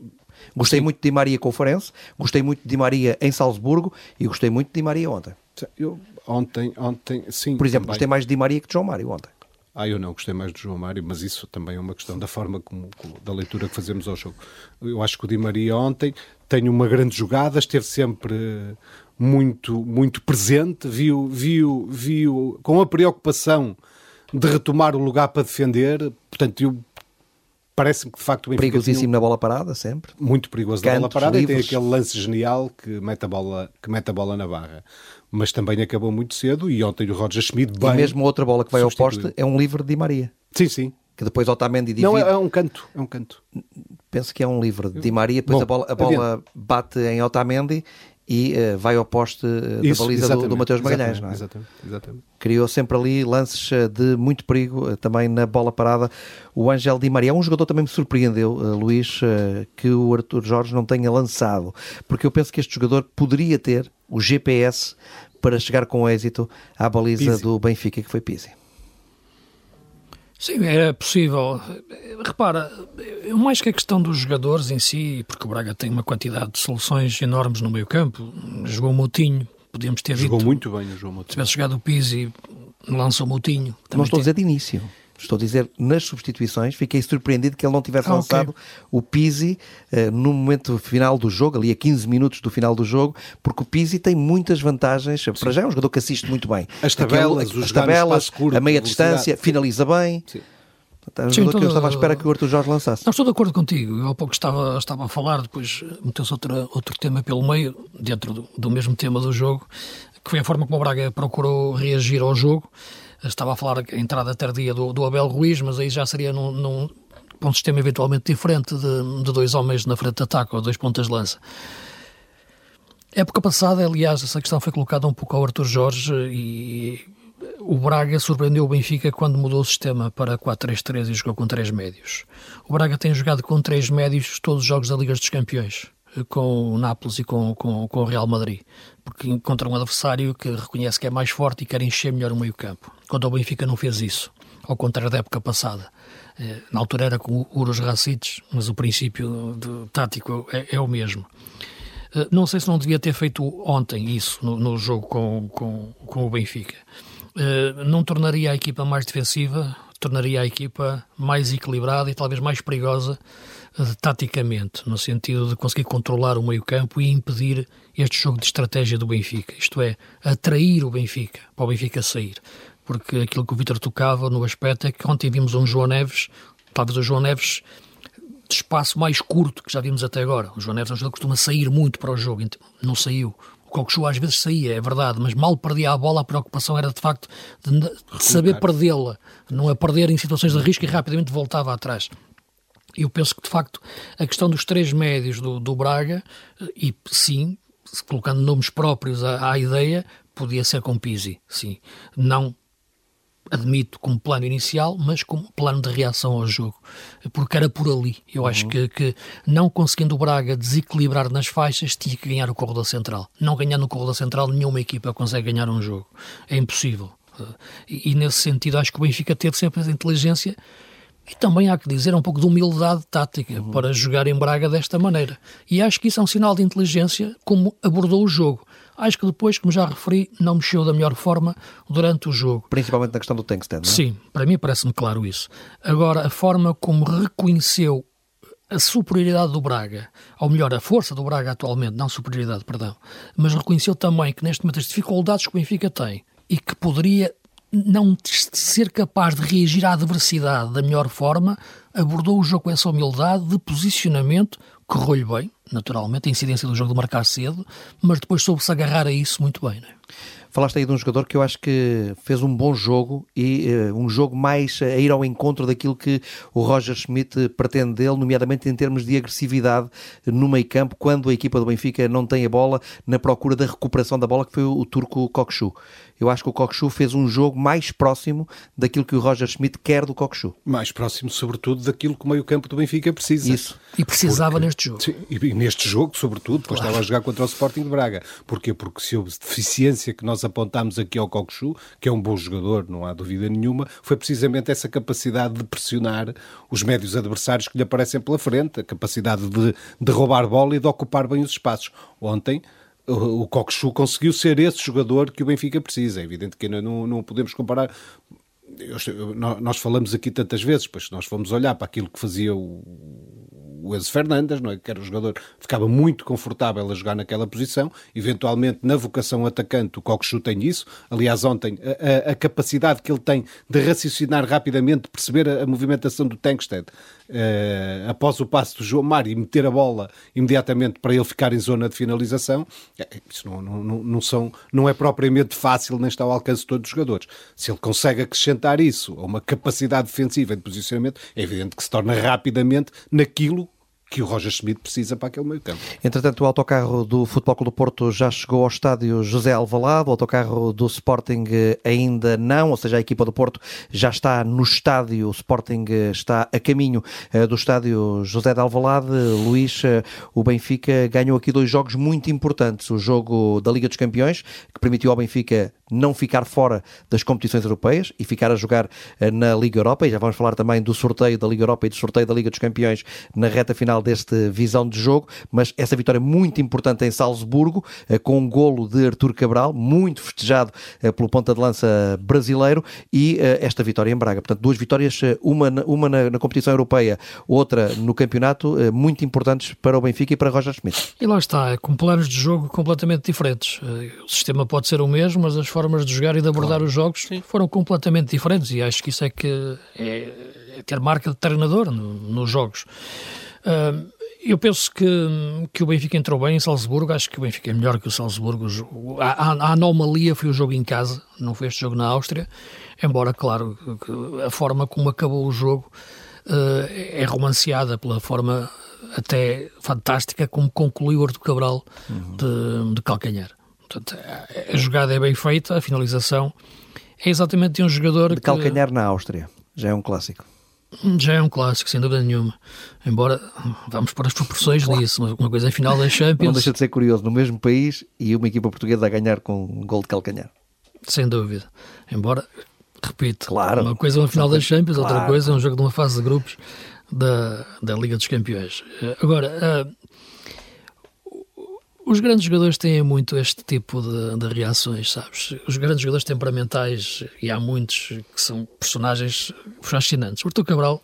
Gostei Sim. muito de Di Maria com o Forense, gostei muito de Di Maria em Salzburgo e gostei muito de Di Maria ontem. Eu, ontem, ontem, sim. Por exemplo, também. gostei mais de Di Maria que de João Mário ontem. Ah, eu não gostei mais do João Mário, mas isso também é uma questão da forma como, da leitura que fazemos ao jogo. Eu acho que o Di Maria ontem tem uma grande jogada, esteve sempre muito, muito presente, viu, viu, viu com a preocupação de retomar o lugar para defender. Portanto, eu parece-me que de facto o Benfica perigosíssimo um... na bola parada sempre muito perigoso Cantos, na bola parada livres. e tem aquele lance genial que mete a bola que mete a bola na barra mas também acabou muito cedo e ontem o Roger Schmidt bem e mesmo outra bola que vai ao poste é um livre de Di Maria. Sim sim. Que depois Otamendi divide. não é, um canto é um canto. Penso que é um livre de Di Maria depois Bom, a bola, a bola bate em Otamendi e uh, vai ao poste uh, da baliza do, do Mateus Magalhães. Não é? exatamente, exatamente. Criou sempre ali lances uh, de muito perigo, também na bola parada. O Angel Di Maria é um jogador também me surpreendeu, Luís, que o Arthur Jorge não tenha lançado, porque eu penso que este jogador poderia ter o GPS para chegar com êxito à baliza Pizzi. do Benfica, que foi Pizzi. Sim, era possível. Repara, mais que a questão dos jogadores em si, porque o Braga tem uma quantidade de soluções enormes no meio campo, jogou Moutinho, podíamos ter jogou dito. Jogou muito bem o João Moutinho. Se tivesse jogado o Pizzi, lança o Moutinho. Não estou a dizer de início. Estou a dizer, nas substituições, fiquei surpreendido que ele não tivesse ah, lançado okay. o Pizzi uh, no momento final do jogo, ali a 15 minutos do final do jogo, porque o Pizzi tem muitas vantagens. Sim. Para já é um jogador que assiste muito bem. As tabelas, Aquele, as tabelas, curto, a meia distância, finaliza bem. Sim. É um Sim, que eu estava à espera que o Arthur Jorge lançasse. Não, estou de acordo contigo. Eu há pouco estava, estava a falar, depois meteu-se outro tema pelo meio, dentro do, do mesmo tema do jogo, que foi a forma como o Braga procurou reagir ao jogo. Estava a falar a entrada tardia do, do Abel Ruiz, mas aí já seria num, num um sistema eventualmente diferente de, de, dois homens na frente de ataque ou dois pontas de lança. Época passada, aliás, essa questão foi colocada um pouco ao Arthur Jorge e o Braga surpreendeu o Benfica quando mudou o sistema para 4-3-3 e jogou com três médios. O Braga tem jogado com três médios todos os jogos da Liga dos Campeões, com o Nápoles e com, com, com o Real Madrid, porque encontra um adversário que reconhece que é mais forte e quer encher melhor o meio-campo. Quando o Benfica não fez isso, ao contrário da época passada. Eh, na altura era com o Uros Racites, mas o princípio tático é, é o mesmo. Eh, não sei se não devia ter feito ontem isso no, no jogo com, com, com o Benfica. Uh, não tornaria a equipa mais defensiva, tornaria a equipa mais equilibrada e talvez mais perigosa taticamente, no sentido de conseguir controlar o meio-campo e impedir este jogo de estratégia do Benfica, isto é, atrair o Benfica, para o Benfica sair. Porque aquilo que o Vitor tocava no aspecto é que ontem vimos um João Neves, talvez o João Neves de espaço mais curto que já vimos até agora. O João Neves é um jogador que costuma sair muito para o jogo, não saiu. O Cockchu às vezes saía, é verdade, mas mal perdia a bola, a preocupação era de facto de, de saber perdê-la, não é perder em situações de risco e rapidamente voltava atrás. Eu penso que de facto a questão dos três médios do, do Braga, e sim, colocando nomes próprios à, à ideia, podia ser com Pizzi, sim. Não admito, como plano inicial, mas como plano de reação ao jogo, porque era por ali. Eu uhum. acho que, que, não conseguindo o Braga desequilibrar nas faixas, tinha que ganhar o corredor central. Não ganhando o corredor central, nenhuma equipa consegue ganhar um jogo. É impossível. E, e nesse sentido, acho que o Benfica teve sempre a inteligência e também há que dizer um pouco de humildade tática uhum. para jogar em Braga desta maneira. E acho que isso é um sinal de inteligência como abordou o jogo. Acho que depois, como já referi, não mexeu da melhor forma durante o jogo. Principalmente na questão do Tankstead, não é? Sim, para mim parece-me claro isso. Agora, a forma como reconheceu a superioridade do Braga, ou melhor, a força do Braga atualmente, não superioridade, perdão, mas reconheceu também que neste momento as dificuldades que o Benfica tem e que poderia não ser capaz de reagir à adversidade da melhor forma, abordou o jogo com essa humildade de posicionamento, correu-lhe bem, naturalmente, a incidência do jogo de marcar cedo, mas depois soube-se agarrar a isso muito bem. Não é? Falaste aí de um jogador que eu acho que fez um bom jogo e uh, um jogo mais a ir ao encontro daquilo que o Roger Schmidt pretende dele, nomeadamente em termos de agressividade no meio campo, quando a equipa do Benfica não tem a bola, na procura da recuperação da bola, que foi o, o turco Kokshu. Eu acho que o Kokshu fez um jogo mais próximo daquilo que o Roger Schmidt quer do Kokshu. Mais próximo, sobretudo, daquilo que o meio campo do Benfica precisa. Isso. E precisava Porque, neste jogo. Sim, e neste jogo, sobretudo, depois claro. estava a jogar contra o Sporting de Braga. Porquê? Porque se houve deficiência que nós apontámos aqui ao Kokshu, que é um bom jogador, não há dúvida nenhuma, foi precisamente essa capacidade de pressionar os médios adversários que lhe aparecem pela frente, a capacidade de, de roubar bola e de ocupar bem os espaços. Ontem, o Coxu conseguiu ser esse jogador que o Benfica precisa. É evidente que não, não podemos comparar. Eu, nós falamos aqui tantas vezes, pois nós fomos olhar para aquilo que fazia o, o Enzo Fernandes, não é? que era um jogador ficava muito confortável a jogar naquela posição, eventualmente na vocação atacante o Cockchu tem isso, aliás ontem a, a, a, capacidade que ele tem de raciocinar rapidamente, perceber a, a movimentação do Tankstead uh, após o passo do João Mário e meter a bola imediatamente para ele ficar em zona de finalização, é, isso não, não, não, são, não é propriamente fácil nem está ao alcance de todos os jogadores. Se ele consegue acrescentar isso a uma capacidade defensiva de posicionamento, é evidente que se torna rapidamente naquilo que o Roger Schmidt precisa para aquele meio campo. Entretanto, o autocarro do Futebol Clube do Porto já chegou ao estádio José Alvalade, o autocarro do Sporting eh, ainda não, ou seja, a equipa do Porto já está no estádio, o Sporting eh, está a caminho eh, do estádio José de Alvalade. Luís, o Benfica ganhou aqui dois jogos muito importantes, o jogo da Liga dos Campeões, que permitiu ao Benfica não ficar fora das competições europeias e ficar a jogar na Liga Europa, e já vamos falar também do sorteio da Liga Europa e do sorteio da Liga dos Campeões na reta final final deste visão de jogo, mas essa vitória muito importante em Salzburgo, eh, com um golo de Artur Cabral, muito festejado eh, pelo ponta de lança brasileiro, e eh, esta vitória em Braga. Portanto, duas vitórias, uma, uma na, na competição europeia, outra no campeonato, muito importantes para o Benfica e para Roger Schmidt. E lá está, com planos de jogo completamente diferentes. O sistema pode ser o mesmo, mas as formas de jogar e de abordar claro. os jogos Sim. foram completamente diferentes, e acho que isso é que é, é ter marca de treinador no, nos jogos eu penso que, que o Benfica entrou bem em Salzburgo, acho que o Benfica é melhor que o Salzburgo. A, a, anomalia foi o jogo em casa, não foi este jogo na Áustria, embora, claro, a forma como acabou o jogo uh, é romanceada pela forma até fantástica como concluiu o Artur Cabral uhum. de, de calcanhar. Portanto, a jogada é bem feita, a finalização é exatamente de um jogador de calcanhar na Áustria, já é um clássico. Já é um clássico, sem dúvida nenhuma. Embora vamos para as proporções claro. disso. Uma coisa é a final da Champions. Não deixa de ser curioso, no mesmo país e uma equipa portuguesa a ganhar com um gol de calcanhar. Sem dúvida. Embora, repito, claro. uma coisa é uma final da Champions, claro. outra coisa é um jogo de uma fase de grupos da, da Liga dos Campeões. Agora, uh, os grandes jogadores têm muito este tipo de, de, reações, sabes? Os grandes jogadores temperamentais, e há muitos que são personagens fascinantes. O Artur Cabral,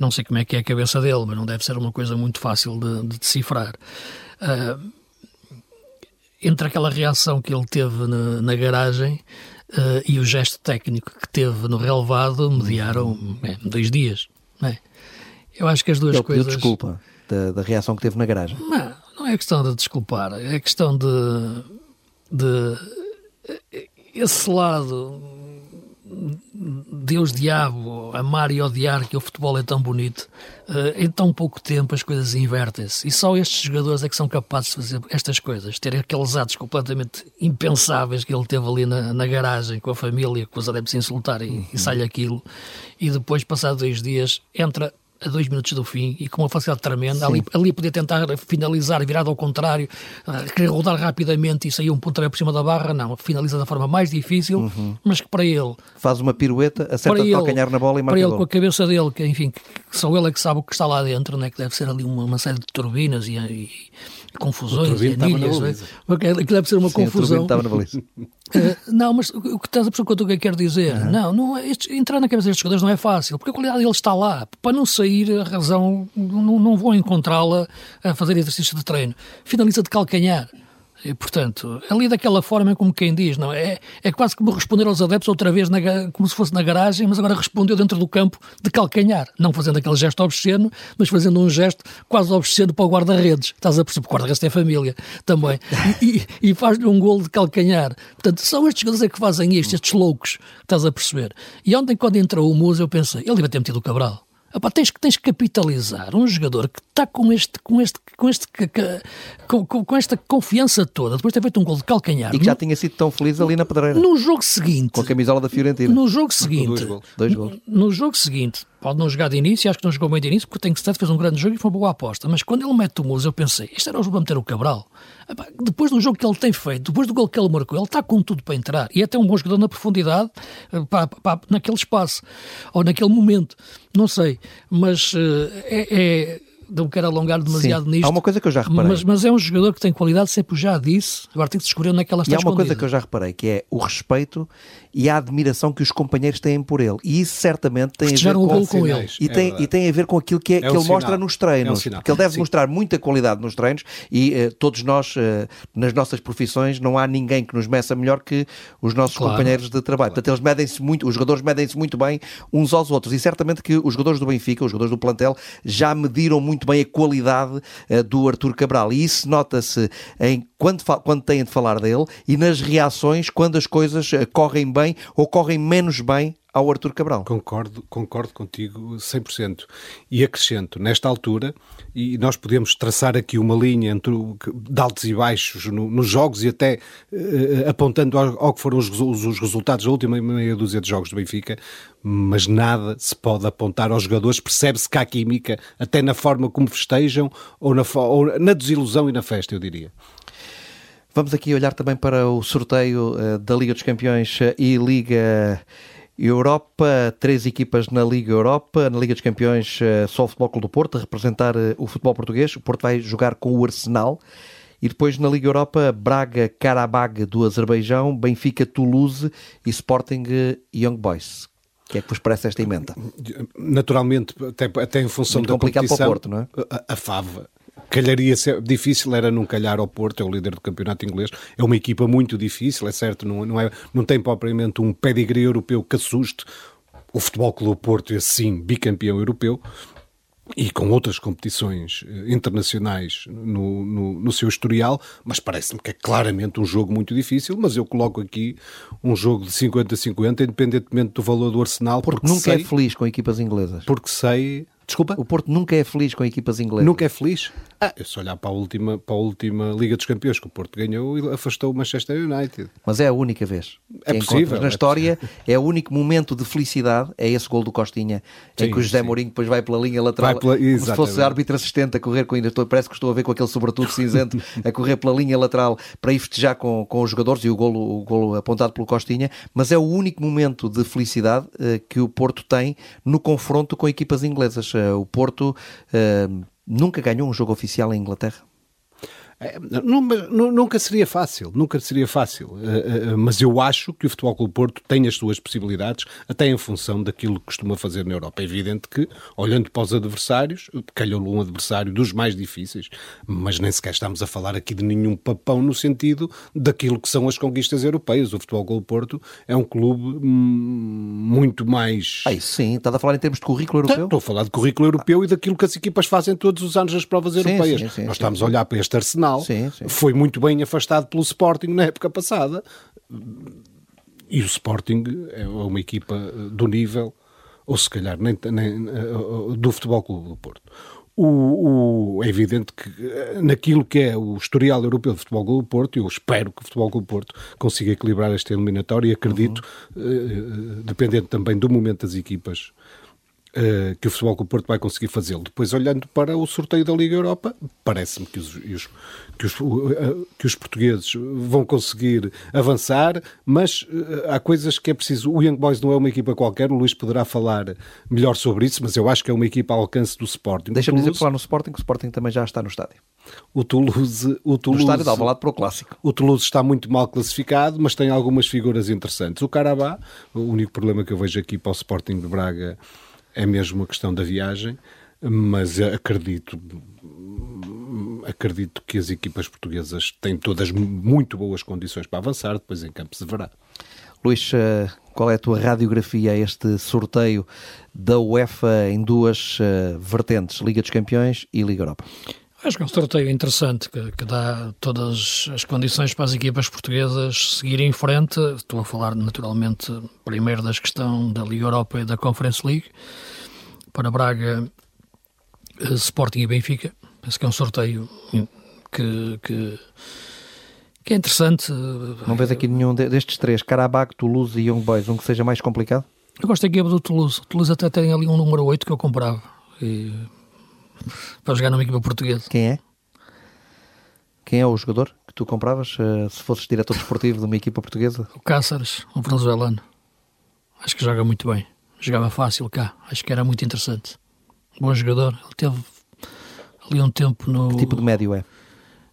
não sei como é que é a cabeça dele, mas não deve ser uma coisa muito fácil de, de decifrar. Uh, entre aquela reação que ele teve na, na garagem uh, e o gesto técnico que teve no relevado, mediaram é, dois dias. É? Eu acho que as duas ele coisas. desculpa da, da, reação que teve na garagem. Não é questão de desculpar, é questão de, de esse lado Deus diabo, amar e odiar que o futebol é tão bonito, eh, em tão pouco tempo as coisas invertem-se. E só estes jogadores é que são capazes de fazer estas coisas, ter aqueles atos completamente impensáveis que ele teve ali na, na garagem com a família, com os adeptos a insultar e, uhum. e sai aquilo, e depois, passados dois dias, entra a dois minutos do fim e com uma facilidade tremenda. Ali, ali podia tentar finalizar, virado ao contrário, uh, querer rodar rapidamente e sair um pontapé por cima da barra. Não, finaliza da forma mais difícil, uhum. mas que para ele. Faz uma pirueta, acerta de calcanhar na bola e marca Para ele, com a cabeça dele, que enfim, que só ele é que sabe o que está lá dentro, né? que deve ser ali uma, uma série de turbinas e, e confusões e anilhas. É? Aquilo deve ser uma Sim, confusão. Uh, não, mas o que estás a perceber o que eu quero dizer? Uhum. Não, não é, estes, entrar na cabeça destes jogadores não é fácil, porque a qualidade dele está lá. Para não sair, a razão, não, não vou encontrá-la a fazer exercício de treino. Finaliza de calcanhar. E, portanto, ali daquela forma, como quem diz, não é? É quase como responder aos adeptos outra vez, na, como se fosse na garagem, mas agora respondeu dentro do campo de calcanhar. Não fazendo aquele gesto obsceno, mas fazendo um gesto quase obsceno para o guarda-redes. Estás a perceber? O guarda-redes tem família também. E, e, faz-lhe um golo de calcanhar. Portanto, são estes jogadores é que fazem isto, estes loucos. Estás a perceber? E ontem, quando entrou o Musa, eu pensei, ele deve ter metido o Cabral. Epá, tens, tens que capitalizar um jogador que está com, este, com, este, com, este, com, com, com, esta confiança toda, depois de ter feito um gol de calcanhar. E que já tinha sido tão feliz ali na pedreira. No jogo seguinte. Com a camisola da Fiorentina. No jogo seguinte. Dois gols. Dois gols. No jogo seguinte, pode não jogar de início, acho que não jogou bem de início, porque tem que fez um grande jogo e foi uma boa aposta. Mas quando ele mete o Musa, eu pensei, isto era o jogo para meter o Cabral. Depois do jogo que ele tem feito, depois do gol que ele marcou, ele está com tudo para entrar. E é até um bom jogador na profundidade, eh, naquele espaço, ou naquele momento. Não sei. Mas uh, é, é não quero alongar demasiado Sim. nisto. Há uma coisa que eu já reparei. Mas, mas, é um jogador que tem qualidade, sempre já disse. Agora tem que se descobrir onde é que ela está E há uma escondida. coisa que eu já reparei, que é o respeito e a admiração que os companheiros têm por ele. E isso certamente tem Festejaram a ver com, com ele. E, é tem, e tem a ver com aquilo que, é, é que ele sinal. mostra nos treinos. É um porque ele deve Sim. mostrar muita qualidade nos treinos e uh, todos nós, uh, nas nossas profissões, não há ninguém que nos meça melhor que os nossos claro. companheiros de trabalho. Claro. Portanto, eles medem-se muito, os jogadores medem-se muito bem uns aos outros. E certamente que os jogadores do Benfica, os jogadores do plantel, já mediram muito bem a qualidade uh, do Artur Cabral. E isso nota-se em quando, quando têm de falar dele e nas reações quando as coisas uh, correm bem ou correm menos bem ao Artur Cabral. Concordo, concordo contigo 100%. E acrescento, nesta altura, e nós podemos traçar aqui uma linha entre o, de altos e baixos no, nos jogos e até uh, apontando ao, ao, que foram os, os, resultados da última meia dúzia de jogos do Benfica, mas nada se pode apontar aos jogadores. Percebe-se que há química, até na forma como festejam ou na, ou na desilusão e na festa, eu diria. Vamos aqui olhar também para o sorteio uh, da Liga dos Campeões e Liga Europa, três equipas na Liga Europa, na Liga dos Campeões, eh, só o Futebol Clube do Porto, a representar eh, o futebol português. O Porto vai jogar com o Arsenal. E depois na Liga Europa, Braga, Karabag do Azerbaijão, Benfica, Toulouse e Sporting eh, Young Boys. O que é que vos parece esta emenda? Naturalmente, até, até em função Muito da complicado competição, para o Porto, não é? A, a Fava calharia ser difícil era não calhar ao Porto, é o líder do campeonato inglês. É uma equipa muito difícil, é certo, não, não, é, não tem propriamente um pedigree europeu que assuste. O Futebol Clube Porto, esse sim, bicampeão europeu. e com outras competições eh, internacionais no, no, no seu historial, mas parece-me que é claramente um jogo muito difícil, mas eu coloco aqui um jogo de 50-50, independentemente do valor do Arsenal. Porque, porque nunca é sei, é feliz com equipas inglesas. Porque sei Desculpa? O Porto nunca é feliz com equipas inglesas. Nunca é feliz? Ah, eu se olhar para a última, para a última Liga dos Campeões que o Porto ganhou e afastou o Manchester United. Mas é a única vez. É possível. Na é história, possível. é o único momento de felicidade, é esse gol do Costinha, sim, em que o José sim. Mourinho depois vai pela linha lateral, pela... como se fosse árbitro assistente a correr com ainda estou, parece que estou a ver com aquele sobretudo cinzento a correr pela linha lateral para ir festejar com, com os jogadores e o golo, o golo apontado pelo Costinha, mas é o único momento de felicidade uh, que o Porto tem no confronto com equipas inglesas. Uh, o Porto uh, nunca ganhou um jogo oficial em Inglaterra? É, nunca seria fácil, nunca seria fácil. Eh, eh, mas eu acho que o Futebol Clube Porto tem as suas possibilidades, até em função daquilo que costuma fazer na Europa. É evidente que, olhando para os adversários, calhou-lhe um adversário dos mais difíceis, mas nem sequer estamos a falar aqui de nenhum papão no sentido daquilo que são as conquistas europeias. O Futebol Clube Porto é um clube hum, muito mais. Ah, sim, estás a falar em termos de currículo europeu? Estou a falar de currículo europeu e daquilo que as equipas fazem todos os anos nas provas sim, europeias. Sim, sim, Nós estamos a olhar para este arsenal sim, sim. foi muito bem afastado pelo Sporting na época passada. E o Sporting é uma equipa do nível, ou se calhar nem, nem do Futebol Clube do Porto. O, o, é evidente que eh, naquilo que é o historial europeu do Futebol Clube do Porto, eu espero que o Futebol Clube do Porto consiga equilibrar esta eliminatória e acredito, uhum. uh, dependendo também do momento das equipas, que o Futebol Clube Porto vai conseguir fazê-lo. Depois, olhando para o sorteio da Liga Europa, parece-me que os, que, os, uh, que os portugueses vão conseguir avançar, mas uh, há coisas que é preciso. O Young Boys não é uma equipa qualquer, o Luís poderá falar melhor sobre isso, mas eu acho que é uma equipa ao alcance do Sporting. Deixa-me dizer falar no Sporting, que o Sporting também já está no estádio. O Toulouse, o Toulouse, no estádio de Alvalade para o Clássico. O Toulouse está muito mal classificado, mas tem algumas figuras interessantes. O Carabá, o único problema que eu vejo aqui para o Sporting de Braga é mesmo uma questão da viagem, mas acredito acredito que as equipas portuguesas têm todas muito boas condições para avançar, depois em campo se verá. Luís, eh, qual é a tua radiografia a este sorteio da UEFA em duas eh, vertentes, Liga dos Campeões e Liga Europa? Acho que é um sorteio interessante que, que, dá todas as condições para as equipas portuguesas seguirem em frente. Estou a falar naturalmente primeiro da questão da Liga Europa e da Conference League. Para Braga, eh, Sporting e Benfica. Penso que é um sorteio que, que, que é interessante. Não vês aqui nenhum destes três, Carabag, Toulouse e Young Boys, um que seja mais complicado? Eu gosto da equipa do Toulouse. O Toulouse até tem ali um número 8 que eu comprava. E para jogar numa equipa portuguesa. Quem é? Quem é o jogador que tu compravas uh, se fosses diretor desportivo de uma equipa portuguesa? O Cáceres, um venezuelano. Acho que joga muito bem. Jogava fácil cá. Acho que era muito interessante. Bom jogador. Ele teve ali um tempo no. Que tipo de médio é?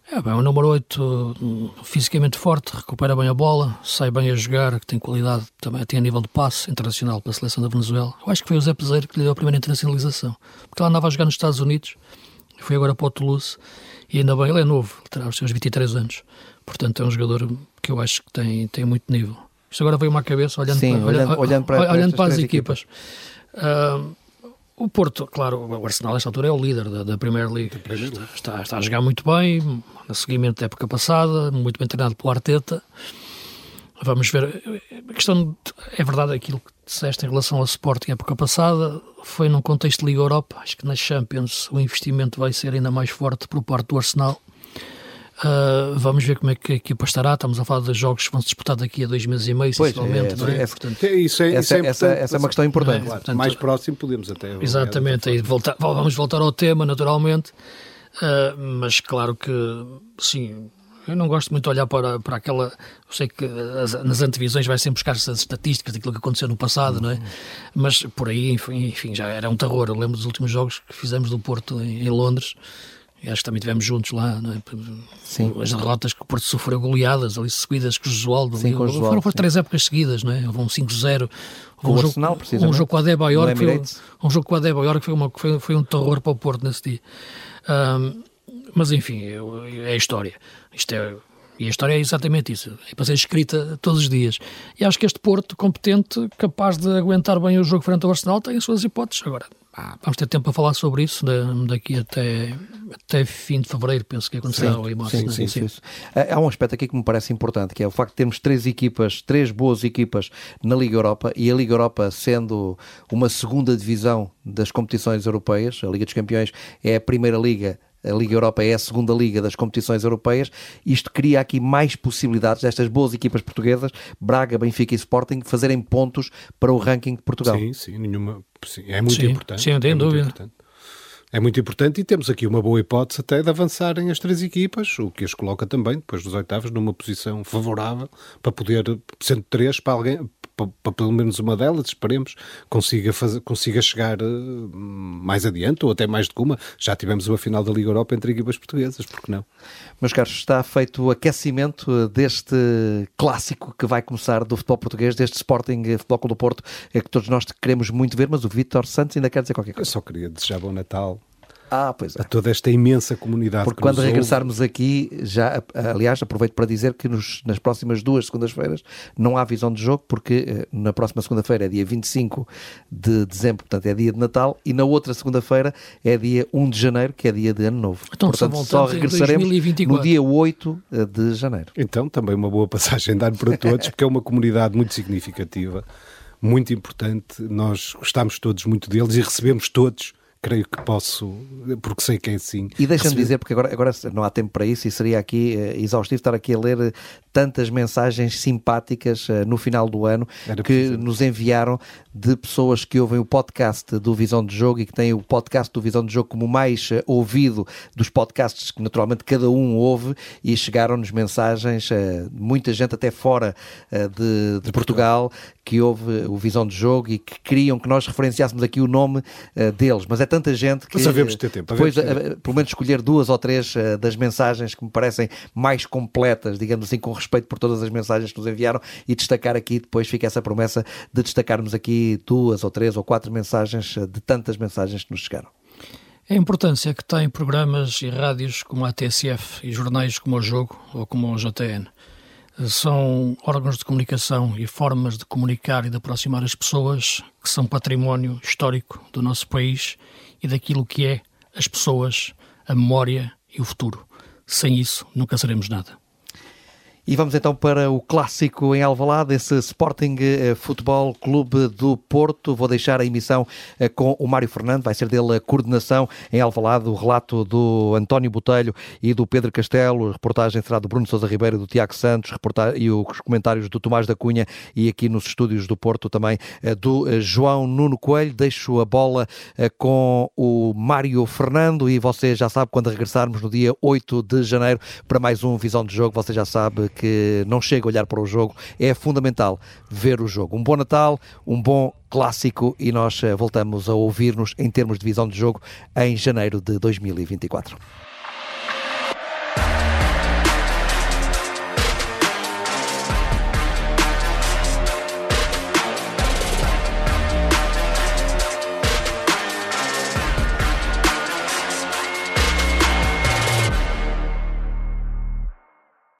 É bem, o número 8, fisicamente forte, recupera bem a bola, sai bem a jogar, que tem qualidade também, tem a nível de passe internacional para a seleção da Venezuela. Eu acho que foi o Zé Peseiro que lhe deu a primeira internacionalização, porque ele andava a jogar nos Estados Unidos, foi agora para o Toulouse, e ainda bem, ele é novo, ele terá os seus 23 anos, portanto é um jogador que eu acho que tem, tem muito nível. Isto agora veio-me à cabeça, olhando Sim, para, olhando, olhando para, olhando para as equipas. equipas. Uh, o Porto, claro, o Arsenal nesta altura é o líder da, da Premier League. Está, está, a jogar muito bem, no seguimento da época passada, muito bem treinado pelo Arteta. Vamos ver. A questão é verdade aquilo que disseste em relação ao Sporting época passada, foi num contexto de Liga Europa. Acho que na Champions o investimento vai ser ainda mais forte por parte do Arsenal. Uh, vamos ver como é que a equipa estará. Estamos a falar de jogos que vão se disputar daqui a dois meses e meio, pois, sensivelmente. É, não é? é, portanto, é, isso é, isso é essa, essa, é uma questão importante. Claro, portanto, mais próximo podemos até. Exatamente, aí voltar, vamos voltar ao tema, naturalmente. Uh, mas claro que, sim, eu não gosto muito de olhar para, para aquela. Eu sei que as, nas antevisões vai sempre buscar as estatísticas daquilo que aconteceu no passado, não é? Mas por aí, enfim, enfim, já era um terror. Eu lembro dos últimos jogos que fizemos do Porto em, em Londres e acho que também tivemos juntos lá, não é? Sim. As derrotas que o Porto sofreu goleadas ali seguidas com o Josualdo. Sim, com o Josualdo, foram, foram três épocas seguidas, não é? Houve um 5-0. Com um o Arsenal, Um jogo com a Adebayor, que foi, um jogo com a Adebayor que foi, uma, foi, foi um terror para o Porto nesse dia. Um, mas enfim, é a história. Isto é, e a história é exatamente isso. É para ser escrita todos os dias. E acho que este Porto competente, capaz de aguentar bem o jogo frente ao Arsenal, tem as suas hipóteses. Agora, Vamos ter tempo para falar sobre isso daqui até, até fim de fevereiro, penso que acontecerá o sim, sim, sim, sim. Há um aspecto aqui que me parece importante, que é o facto de termos três equipas, três boas equipas na Liga Europa e a Liga Europa sendo uma segunda divisão das competições europeias, a Liga dos Campeões é a primeira liga a Liga Europa é a segunda liga das competições europeias, isto cria aqui mais possibilidades destas boas equipas portuguesas, Braga, Benfica e Sporting, fazerem pontos para o ranking de Portugal. Sim, sim, nenhuma, sim, é muito sim, importante. Sim, não tenho é dúvida. É muito importante e temos aqui uma boa hipótese até de avançarem as três equipas, o que as coloca também, depois dos oitavos, numa posição favorável para poder, sendo três, para alguém, para pelo menos uma delas, esperemos, consiga, fazer, consiga chegar uh, mais adiante, ou até mais do que uma. Já tivemos uma final da Liga Europa entre equipas portuguesas, por que não? Meus caros, está feito o aquecimento eh, deste clássico que vai começar do futebol português, deste Sporting eh, Futebol Clube do Porto, é que todos nós queremos muito ver, mas o Vítor Santos ainda quer dizer qualquer coisa. Eu só queria desejar bom Natal ah, pois é. A toda esta imensa comunidade. Porque quando regressarmos ouve... aqui, já, aliás, aproveito para dizer que nos, nas próximas duas segundas-feiras não há visão de jogo, porque eh, na próxima segunda-feira é dia 25 de dezembro, portanto é dia de Natal, e na outra segunda-feira é dia 1 de janeiro, que é dia de Ano Novo. Então, portanto, só, só regressaremos no dia 8 eh, de janeiro. Então, também uma boa passagem de ano para todos, porque é uma comunidade muito significativa, muito importante. Nós gostamos todos muito deles e recebemos todos creio que posso, porque sei que é assim. E deixa-me dizer, porque agora, agora não há tempo para isso e seria aqui uh, exaustivo estar aqui a ler eh, tantas mensagens simpáticas uh, no final do ano Era que nos enviaram de pessoas que ouvem o podcast do Visão de Jogo e que têm o podcast do Visão de Jogo como mais uh, ouvido dos podcasts que naturalmente cada um ouve e chegaram-nos mensagens, muita gente até fora de, de, Portugal, que ouve o Visão de Jogo e que queriam que nós referenciássemos aqui o nome deles, mas é tanta gente que sabemos ter tempo. depois, pelo menos escolher duas ou três uh, das mensagens que me parecem mais completas, digamos assim, com respeito por todas as mensagens que nos enviaram e destacar aqui, depois fica essa promessa de destacarmos aqui duas ou três ou quatro mensagens uh, de tantas mensagens que nos chegaram. A importância que têm programas e rádios como a TSF e jornais como o Jogo ou como o JN são órgãos de comunicação e formas de comunicar e de aproximar as pessoas que são património histórico do nosso país e daquilo que é as pessoas, a memória e o futuro. Sem isso, nunca seremos nada. E vamos então para o clássico em Alvalade, esse Sporting eh, Futebol Clube do Porto. Vou deixar a emissão eh, com o Mário Fernando, vai ser dele a coordenação em Alvalade, o relato do António Botelho e do Pedro Castelo, a reportagem será do Bruno Sousa Ribeiro, do Tiago Santos, e os comentários do Tomás da Cunha e aqui nos estúdios do Porto também eh, do João Nuno Coelho. Deixo a bola com o Mário Fernando e você já sabe, quando regressarmos no dia 8 de janeiro para mais um Visão de Jogo, você já sabe que não chega a olhar para o jogo, é fundamental ver o jogo. Um bom Natal, um bom clássico e nós eh, voltamos a ouvir-nos em termos de visão de jogo em janeiro de 2024.